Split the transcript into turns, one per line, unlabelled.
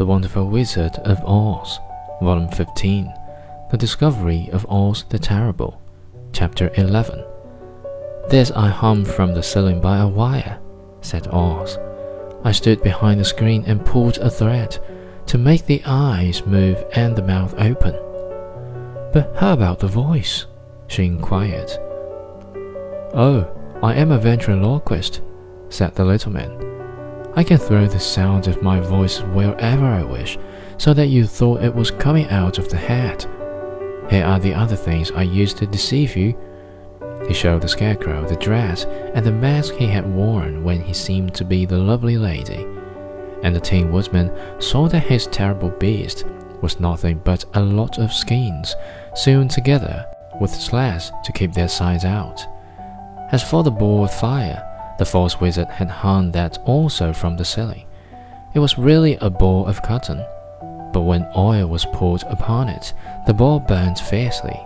The Wonderful Wizard of Oz, Volume 15 The Discovery of Oz the Terrible, Chapter 11. This I hung from the ceiling by a wire, said Oz. I stood behind the screen and pulled a thread to make the eyes move and the mouth open. But how about the voice? she inquired. Oh, I am a ventriloquist, said the little man. I can throw the sound of my voice wherever I wish, so that you thought it was coming out of the hat. Here are the other things I used to deceive you. He showed the scarecrow the dress and the mask he had worn when he seemed to be the lovely lady. And the Tin Woodman saw that his terrible beast was nothing but a lot of skins sewn together with slats to keep their sides out. As for the ball of fire, the false wizard had hung that also from the ceiling. It was really a ball of cotton, but when oil was poured upon it, the ball burned fiercely